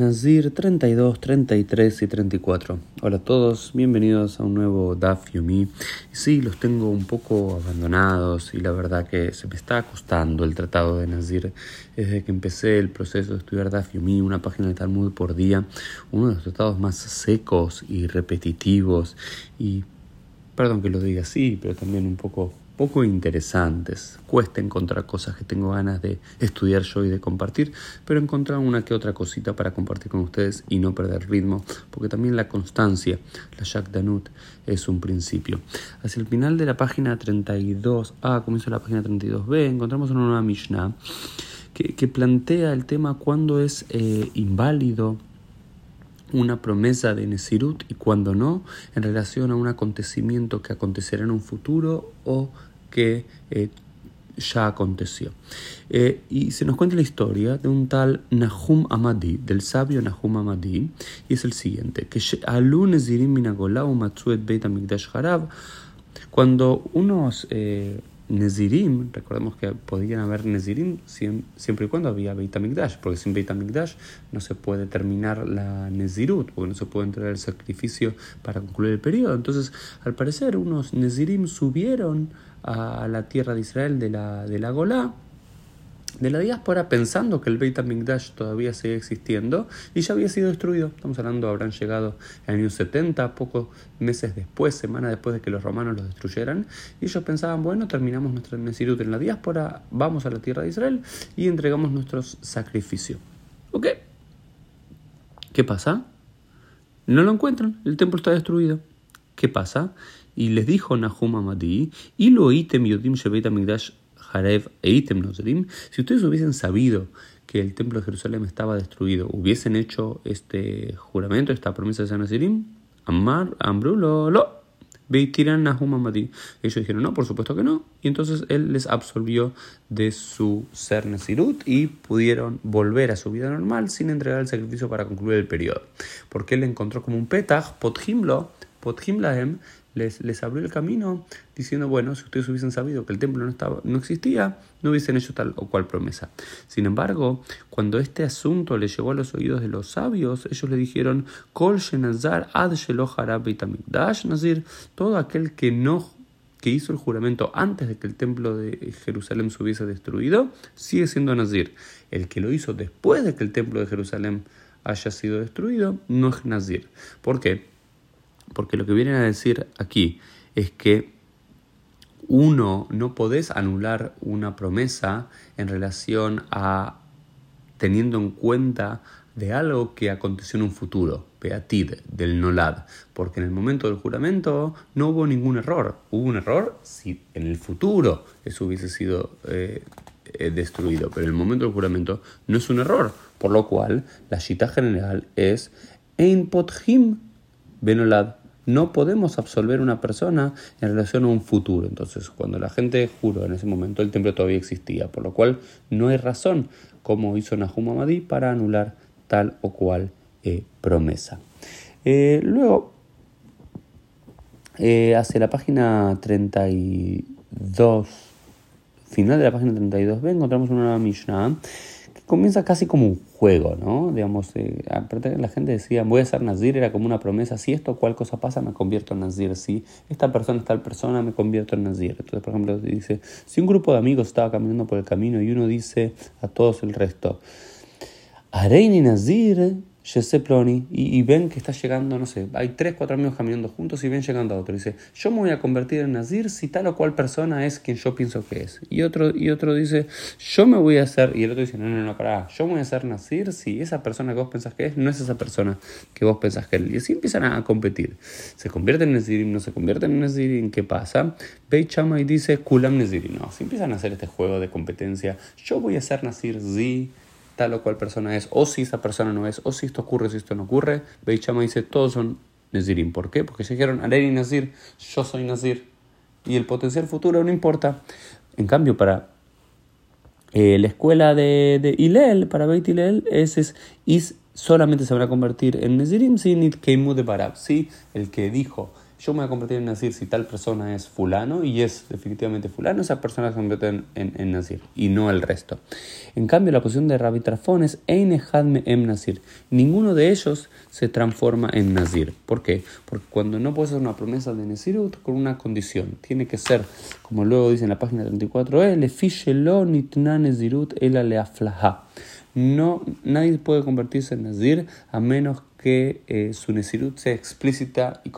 Nazir 32, 33 y 34. Hola a todos, bienvenidos a un nuevo Daf Yomi. Sí, los tengo un poco abandonados y la verdad que se me está costando el tratado de Nazir desde que empecé el proceso de estudiar Daf Yomi, una página de Talmud por día, uno de los tratados más secos y repetitivos y, perdón que lo diga así, pero también un poco poco interesantes. Cuesta encontrar cosas que tengo ganas de estudiar yo y de compartir, pero encontrar una que otra cosita para compartir con ustedes y no perder ritmo, porque también la constancia, la Jacques es un principio. Hacia el final de la página 32, ah, comienza la página 32b, encontramos una nueva Mishnah que, plantea el tema cuándo es eh, inválido una promesa de Nesirut y cuándo no, en relación a un acontecimiento que acontecerá en un futuro o que eh, ya aconteció. Eh, y se nos cuenta la historia de un tal Nahum Amadi, del sabio Nahum Amadi, y es el siguiente, que cuando unos eh, Nezirim, recordemos que podían haber Nezirim siempre y cuando había Beit HaMikdash, porque sin Beit HaMikdash no se puede terminar la Nezirut, porque no se puede entregar el sacrificio para concluir el periodo. Entonces, al parecer, unos Nezirim subieron a la tierra de Israel de la, de la Golá, de la diáspora pensando que el Beit HaMikdash todavía sigue existiendo y ya había sido destruido. Estamos hablando, habrán llegado en el año 70, pocos meses después, semanas después de que los romanos los destruyeran. Y ellos pensaban, bueno, terminamos nuestra Nesirut en la diáspora, vamos a la tierra de Israel y entregamos nuestros sacrificios. ¿Ok? ¿Qué pasa? No lo encuentran, el templo está destruido. ¿Qué pasa? Y les dijo Nahum Amadi, y lo item yodim shebeit HaMikdash si ustedes hubiesen sabido que el templo de Jerusalén estaba destruido, hubiesen hecho este juramento, esta promesa de San Nazirim, Amar, Ambrulo, lo. Ellos dijeron, no, por supuesto que no. Y entonces él les absolvió de su ser Nazirut y pudieron volver a su vida normal sin entregar el sacrificio para concluir el periodo. Porque él encontró como un petach, pothimlo, pothimlahem, les, abrió el camino diciendo, bueno, si ustedes hubiesen sabido que el templo no, estaba, no existía, no hubiesen hecho tal o cual promesa. Sin embargo, cuando este asunto le llegó a los oídos de los sabios, ellos le dijeron, Kol Ad Nazir, todo aquel que no que hizo el juramento antes de que el templo de Jerusalén se hubiese destruido, sigue siendo Nazir. El que lo hizo después de que el templo de Jerusalén haya sido destruido, no es Nazir. ¿Por qué? Porque lo que vienen a decir aquí es que uno no podés anular una promesa en relación a teniendo en cuenta de algo que aconteció en un futuro, Beatid, del Nolad, porque en el momento del juramento no hubo ningún error. Hubo un error si en el futuro eso hubiese sido eh, eh, destruido, pero en el momento del juramento no es un error, por lo cual la cita general es Ein Pothim Benolad no podemos absolver una persona en relación a un futuro. Entonces, cuando la gente juró en ese momento, el templo todavía existía, por lo cual no hay razón, como hizo Nahum Amadi, para anular tal o cual eh, promesa. Eh, luego, eh, hacia la página 32, final de la página 32b, encontramos una Mishnah comienza casi como un juego, ¿no? Digamos, eh, la gente decía, voy a ser Nazir, era como una promesa, si esto cual cosa pasa, me convierto en Nazir, si esta persona es tal persona, me convierto en Nazir. Entonces, por ejemplo, dice, si un grupo de amigos estaba caminando por el camino y uno dice a todos el resto, Areini Nazir, Ploni, y, ven que está llegando, no sé, hay tres, cuatro amigos caminando juntos y ven llegando a otro. Dice, yo me voy a convertir en Nazir si tal o cual persona es quien yo pienso que es. Y otro, y otro dice, yo me voy a hacer, y el otro dice, no, no, no, pará, yo voy a hacer Nazir si esa persona que vos pensás que es no es esa persona que vos pensás que es. Y así empiezan a competir. Se convierten en Nazirim, no se convierten en Nazirim, ¿qué pasa? Chama y dice, Kulam Nazirim. No, se empiezan a hacer este juego de competencia. Yo voy a ser Nazir, sí tal o cual persona es, o si esa persona no es, o si esto ocurre, si esto no ocurre. Beichama dice, todos son Nazirim. ¿Por qué? Porque se dijeron, Areni Nazir, yo soy Nazir. Y el potencial futuro no importa. En cambio, para eh, la escuela de, de para Beit Ilel, ese es, solamente se van a convertir en Nazirim si Nit Keimu de Barab. El que dijo yo me voy a convertir en Nazir si tal persona es fulano y es definitivamente fulano, esa persona se convierte en, en, Nazir y no el resto. En cambio, la posición de Rabbi Trafón es Einehadme em Nazir. Ninguno de ellos se transforma en Nazir. ¿Por qué? Porque cuando no puedes hacer una promesa de Nazirut con una condición, tiene que ser, como luego dice en la página 34, le fiche lo nitna Nazirut ela le aflaha. No, nadie puede convertirse en Nazir a menos que eh, su Nezirut sea explícita y,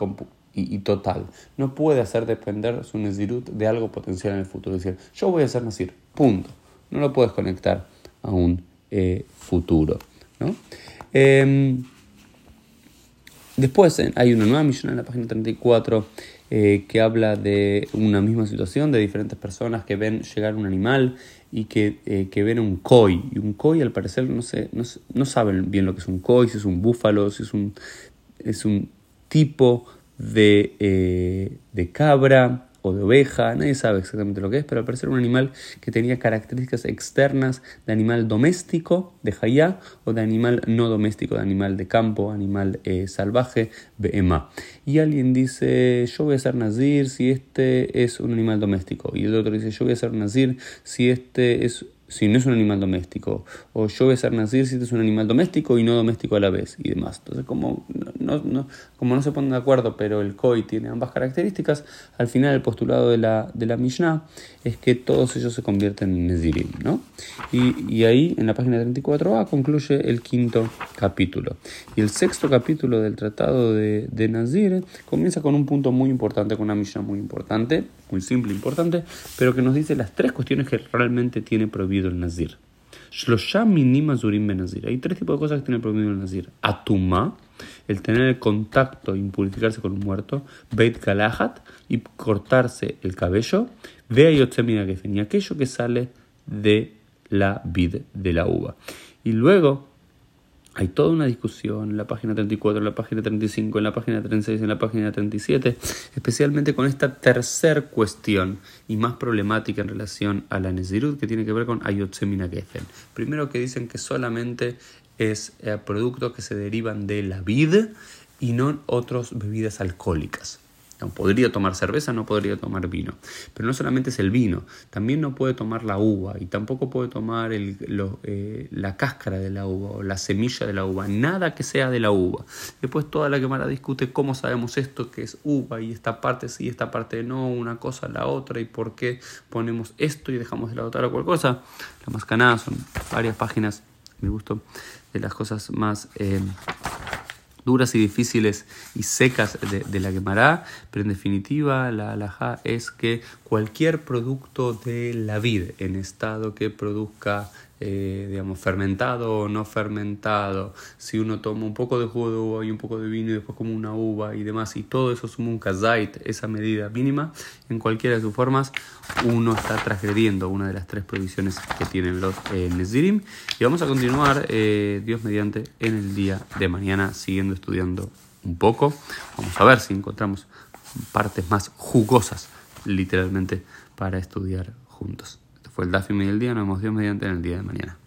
y, total. No puede hacer depender su Nezirut de algo potencial en el futuro. Decir, yo voy a ser Nazir, punto. No lo puedes conectar a un eh, futuro. Em, después hay una nueva misión en la página 34 eh, que habla de una misma situación, de diferentes personas que ven llegar un animal y que, eh, que ven un koi. Y un koi al parecer no, sé, no, no, saben bien lo que es un koi, si es un búfalo, si es un, es un tipo de, eh, de cabra o de oveja, nadie sabe exactamente lo que es, pero al parecer un animal que tenía características externas de animal doméstico, de jayá, o de animal no doméstico, de animal de campo, animal eh, salvaje, BMA. Y alguien dice, yo voy a ser nazir si este es un animal doméstico, y el otro dice, yo voy a ser nazir si este es si no es un animal doméstico, o yo ser nazir si este es un animal doméstico y no doméstico a la vez, y demás. Entonces, como no, no, como no se ponen de acuerdo, pero el COI tiene ambas características, al final el postulado de la, de la Mishnah es que todos ellos se convierten en Nezirim. ¿no? Y, y ahí, en la página 34a, concluye el quinto capítulo. Y el sexto capítulo del Tratado de, de Nazir comienza con un punto muy importante, con una Mishnah muy importante, muy simple, importante, pero que nos dice las tres cuestiones que realmente tiene prohibido el Nazir. Hay tres tipos de cosas que tiene prohibido el Nazir. Atuma, el tener el contacto, impurificarse con un muerto. Beit Galahat, y cortarse el cabello. Vea y y aquello que sale de la vid, de la uva. Y luego hay toda una discusión en la página 34, en la página 35, en la página 36, en la página 37, especialmente con esta tercera cuestión y más problemática en relación a la Nezirut que tiene que ver con Ayotsemina Geffen. Primero que dicen que solamente es eh, productos que se derivan de la vid y no otras bebidas alcohólicas. Podría tomar cerveza, no podría tomar vino. Pero no solamente es el vino, también no puede tomar la uva y tampoco puede tomar eh, la cáscara de la uva o la semilla de la uva, nada que sea de la uva. Después toda la quemara discute cómo sabemos esto que es uva y esta parte sí, esta parte no, una cosa la otra y por qué ponemos esto y dejamos de la otra cual cosa. La más canada son varias páginas, me gusto, de las cosas más... Eh, duras y difíciles y secas de, la quemará, pero en definitiva la alhaja es que cualquier producto de la vid en estado que produzca eh, digamos, fermentado o no fermentado, si uno toma un poco de jugo de uva y un poco de vino y después como una uva y demás, y todo eso suma un kazait, esa medida mínima, en cualquiera de sus formas, uno está transgrediendo una de las tres provisiones que tienen los eh. Y vamos a continuar, eh, Dios mediante, en el día de mañana, siguiendo estudiando un poco. Vamos a ver si encontramos partes más jugosas, literalmente, para estudiar juntos fue el Dafim del día. Nos vemos Dios mediante en el día de mañana.